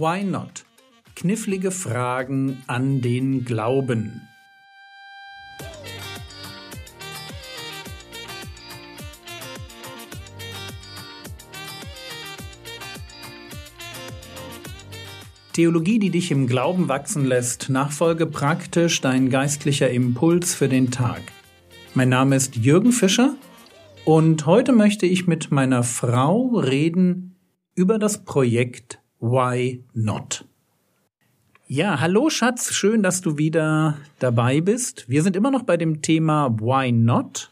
Why Not? Knifflige Fragen an den Glauben. Theologie, die dich im Glauben wachsen lässt, Nachfolge praktisch, dein geistlicher Impuls für den Tag. Mein Name ist Jürgen Fischer und heute möchte ich mit meiner Frau reden über das Projekt Why Not. Ja, hallo Schatz, schön, dass du wieder dabei bist. Wir sind immer noch bei dem Thema Why Not?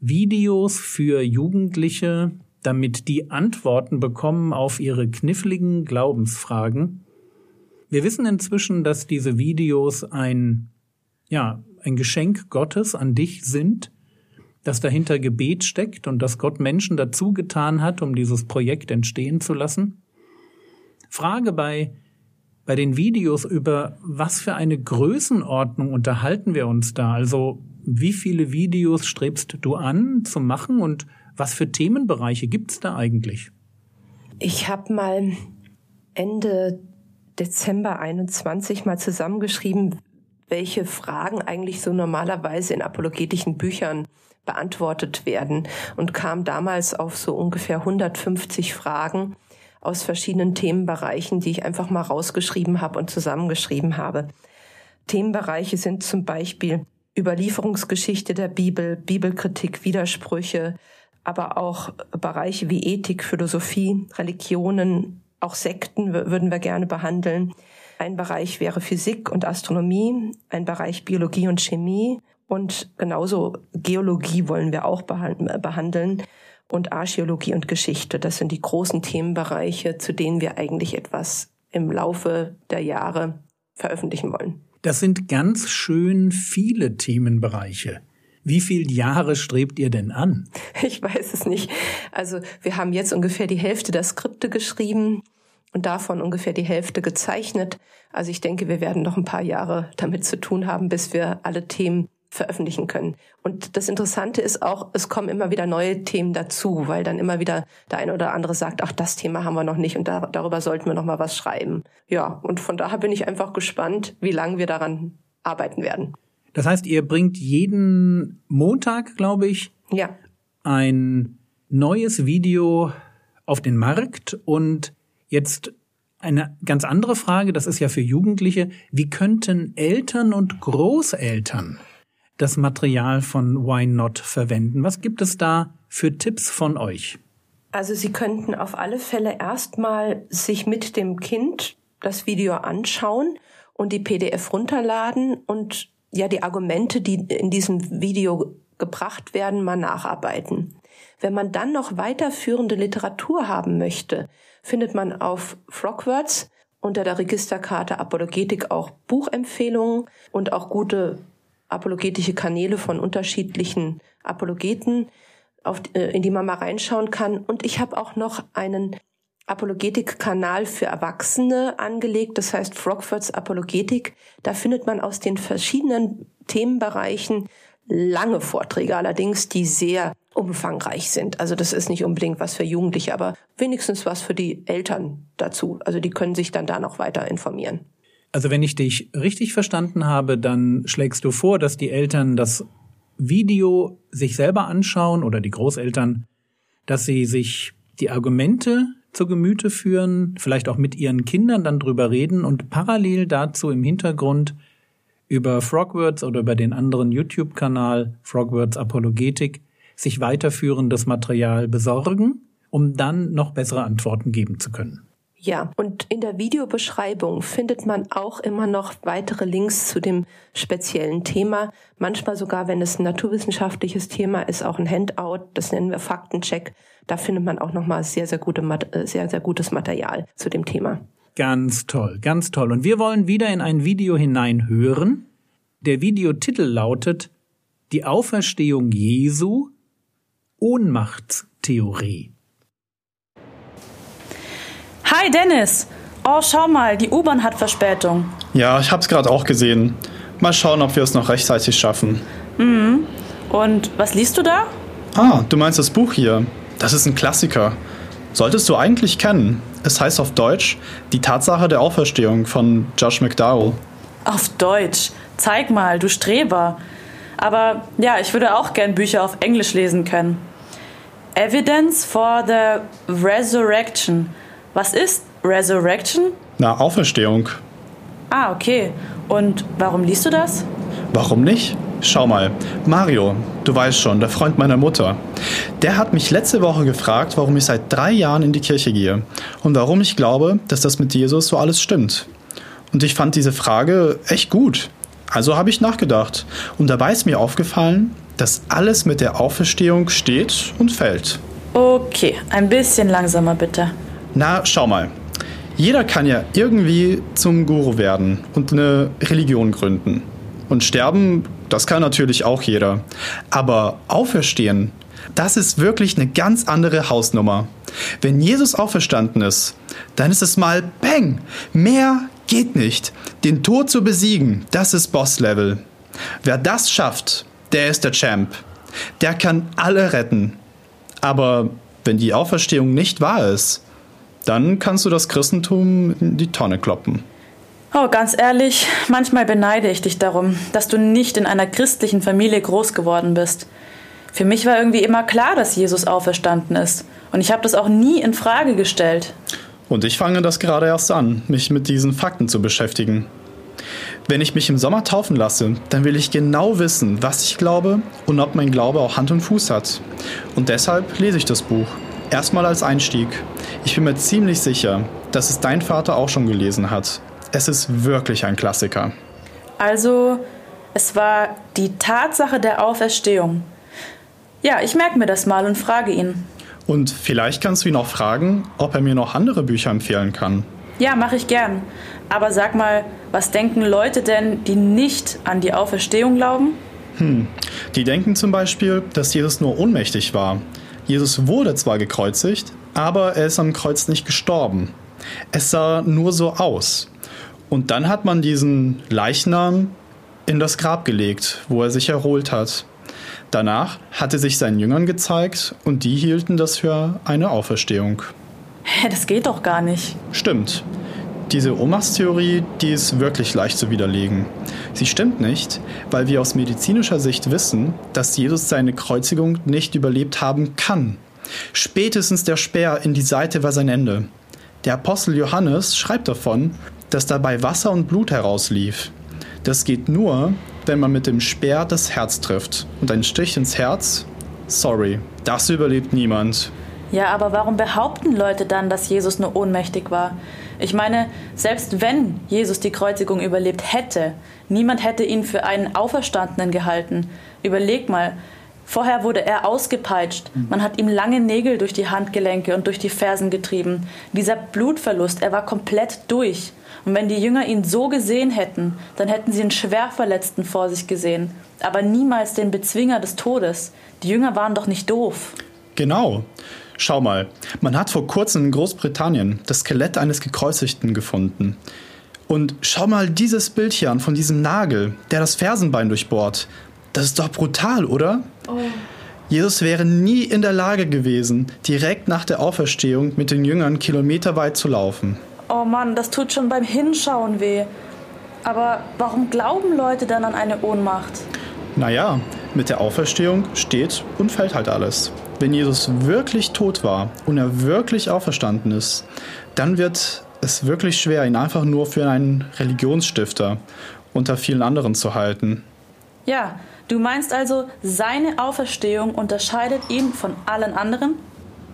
Videos für Jugendliche, damit die Antworten bekommen auf ihre kniffligen Glaubensfragen. Wir wissen inzwischen, dass diese Videos ein, ja, ein Geschenk Gottes an dich sind, dass dahinter Gebet steckt und dass Gott Menschen dazu getan hat, um dieses Projekt entstehen zu lassen. Frage bei, bei den Videos über was für eine Größenordnung unterhalten wir uns da? Also wie viele Videos strebst du an zu machen und was für Themenbereiche gibt's da eigentlich? Ich habe mal Ende Dezember 21 mal zusammengeschrieben, welche Fragen eigentlich so normalerweise in apologetischen Büchern beantwortet werden und kam damals auf so ungefähr 150 Fragen, aus verschiedenen Themenbereichen, die ich einfach mal rausgeschrieben habe und zusammengeschrieben habe. Themenbereiche sind zum Beispiel Überlieferungsgeschichte der Bibel, Bibelkritik, Widersprüche, aber auch Bereiche wie Ethik, Philosophie, Religionen, auch Sekten würden wir gerne behandeln. Ein Bereich wäre Physik und Astronomie, ein Bereich Biologie und Chemie und genauso Geologie wollen wir auch behandeln und Archäologie und Geschichte. Das sind die großen Themenbereiche, zu denen wir eigentlich etwas im Laufe der Jahre veröffentlichen wollen. Das sind ganz schön viele Themenbereiche. Wie viele Jahre strebt ihr denn an? Ich weiß es nicht. Also wir haben jetzt ungefähr die Hälfte der Skripte geschrieben und davon ungefähr die Hälfte gezeichnet. Also ich denke, wir werden noch ein paar Jahre damit zu tun haben, bis wir alle Themen veröffentlichen können. Und das Interessante ist auch, es kommen immer wieder neue Themen dazu, weil dann immer wieder der eine oder andere sagt, ach, das Thema haben wir noch nicht und da, darüber sollten wir noch mal was schreiben. Ja, und von daher bin ich einfach gespannt, wie lange wir daran arbeiten werden. Das heißt, ihr bringt jeden Montag, glaube ich, ja. ein neues Video auf den Markt und jetzt eine ganz andere Frage, das ist ja für Jugendliche, wie könnten Eltern und Großeltern das Material von Why Not verwenden? Was gibt es da für Tipps von euch? Also Sie könnten auf alle Fälle erstmal sich mit dem Kind das Video anschauen und die PDF runterladen und ja die Argumente, die in diesem Video gebracht werden, mal nacharbeiten. Wenn man dann noch weiterführende Literatur haben möchte, findet man auf Frogwords unter der Registerkarte Apologetik auch Buchempfehlungen und auch gute apologetische Kanäle von unterschiedlichen Apologeten, auf, äh, in die man mal reinschauen kann. Und ich habe auch noch einen Apologetik-Kanal für Erwachsene angelegt, das heißt Frogfords Apologetik. Da findet man aus den verschiedenen Themenbereichen lange Vorträge allerdings, die sehr umfangreich sind. Also das ist nicht unbedingt was für Jugendliche, aber wenigstens was für die Eltern dazu. Also die können sich dann da noch weiter informieren. Also wenn ich dich richtig verstanden habe, dann schlägst du vor, dass die Eltern das Video sich selber anschauen oder die Großeltern, dass sie sich die Argumente zu Gemüte führen, vielleicht auch mit ihren Kindern dann drüber reden und parallel dazu im Hintergrund über Frogwords oder über den anderen YouTube-Kanal Frogwords Apologetik sich weiterführendes Material besorgen, um dann noch bessere Antworten geben zu können. Ja, und in der Videobeschreibung findet man auch immer noch weitere Links zu dem speziellen Thema. Manchmal sogar, wenn es ein naturwissenschaftliches Thema ist, auch ein Handout. Das nennen wir Faktencheck. Da findet man auch nochmal sehr, sehr, gute, äh, sehr, sehr gutes Material zu dem Thema. Ganz toll, ganz toll. Und wir wollen wieder in ein Video hineinhören. Der Videotitel lautet Die Auferstehung Jesu, Ohnmachtstheorie. Hi Dennis! Oh, schau mal, die U-Bahn hat Verspätung. Ja, ich hab's gerade auch gesehen. Mal schauen, ob wir es noch rechtzeitig schaffen. Mhm. Und was liest du da? Ah, du meinst das Buch hier. Das ist ein Klassiker. Solltest du eigentlich kennen. Es heißt auf Deutsch Die Tatsache der Auferstehung von Josh McDowell. Auf Deutsch. Zeig mal, du Streber. Aber ja, ich würde auch gern Bücher auf Englisch lesen können. Evidence for the Resurrection. Was ist Resurrection? Na, Auferstehung. Ah, okay. Und warum liest du das? Warum nicht? Schau mal, Mario, du weißt schon, der Freund meiner Mutter, der hat mich letzte Woche gefragt, warum ich seit drei Jahren in die Kirche gehe und warum ich glaube, dass das mit Jesus so alles stimmt. Und ich fand diese Frage echt gut. Also habe ich nachgedacht und dabei ist mir aufgefallen, dass alles mit der Auferstehung steht und fällt. Okay, ein bisschen langsamer bitte. Na, schau mal. Jeder kann ja irgendwie zum Guru werden und eine Religion gründen. Und sterben, das kann natürlich auch jeder. Aber auferstehen, das ist wirklich eine ganz andere Hausnummer. Wenn Jesus auferstanden ist, dann ist es mal Bang. Mehr geht nicht. Den Tod zu besiegen, das ist Boss-Level. Wer das schafft, der ist der Champ. Der kann alle retten. Aber wenn die Auferstehung nicht wahr ist, dann kannst du das Christentum in die Tonne kloppen. Oh, ganz ehrlich, manchmal beneide ich dich darum, dass du nicht in einer christlichen Familie groß geworden bist. Für mich war irgendwie immer klar, dass Jesus auferstanden ist. Und ich habe das auch nie in Frage gestellt. Und ich fange das gerade erst an, mich mit diesen Fakten zu beschäftigen. Wenn ich mich im Sommer taufen lasse, dann will ich genau wissen, was ich glaube und ob mein Glaube auch Hand und Fuß hat. Und deshalb lese ich das Buch. Erstmal als Einstieg. Ich bin mir ziemlich sicher, dass es dein Vater auch schon gelesen hat. Es ist wirklich ein Klassiker. Also, es war die Tatsache der Auferstehung. Ja, ich merke mir das mal und frage ihn. Und vielleicht kannst du ihn auch fragen, ob er mir noch andere Bücher empfehlen kann. Ja, mache ich gern. Aber sag mal, was denken Leute denn, die nicht an die Auferstehung glauben? Hm, die denken zum Beispiel, dass Jesus nur ohnmächtig war. Jesus wurde zwar gekreuzigt, aber er ist am Kreuz nicht gestorben. Es sah nur so aus. Und dann hat man diesen Leichnam in das Grab gelegt, wo er sich erholt hat. Danach hat er sich seinen Jüngern gezeigt und die hielten das für eine Auferstehung. Hä, das geht doch gar nicht. Stimmt. Diese Ohnmachtstheorie, die ist wirklich leicht zu widerlegen. Sie stimmt nicht, weil wir aus medizinischer Sicht wissen, dass Jesus seine Kreuzigung nicht überlebt haben kann. Spätestens der Speer in die Seite war sein Ende. Der Apostel Johannes schreibt davon, dass dabei Wasser und Blut herauslief. Das geht nur, wenn man mit dem Speer das Herz trifft. Und ein Stich ins Herz? Sorry, das überlebt niemand. Ja, aber warum behaupten Leute dann, dass Jesus nur ohnmächtig war? Ich meine, selbst wenn Jesus die Kreuzigung überlebt hätte, niemand hätte ihn für einen Auferstandenen gehalten. Überleg mal, Vorher wurde er ausgepeitscht. Man hat ihm lange Nägel durch die Handgelenke und durch die Fersen getrieben. Dieser Blutverlust, er war komplett durch. Und wenn die Jünger ihn so gesehen hätten, dann hätten sie einen Schwerverletzten vor sich gesehen, aber niemals den Bezwinger des Todes. Die Jünger waren doch nicht doof. Genau. Schau mal, man hat vor kurzem in Großbritannien das Skelett eines Gekreuzigten gefunden. Und schau mal dieses Bild hier an von diesem Nagel, der das Fersenbein durchbohrt. Das ist doch brutal, oder? Oh. Jesus wäre nie in der Lage gewesen, direkt nach der Auferstehung mit den Jüngern kilometerweit zu laufen. Oh Mann, das tut schon beim Hinschauen weh. Aber warum glauben Leute dann an eine Ohnmacht? Naja, mit der Auferstehung steht und fällt halt alles. Wenn Jesus wirklich tot war und er wirklich auferstanden ist, dann wird es wirklich schwer, ihn einfach nur für einen Religionsstifter unter vielen anderen zu halten. Ja, Du meinst also, seine Auferstehung unterscheidet ihn von allen anderen?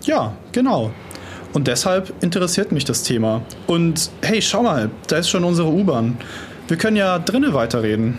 Ja, genau. Und deshalb interessiert mich das Thema. Und hey, schau mal, da ist schon unsere U-Bahn. Wir können ja drinnen weiterreden.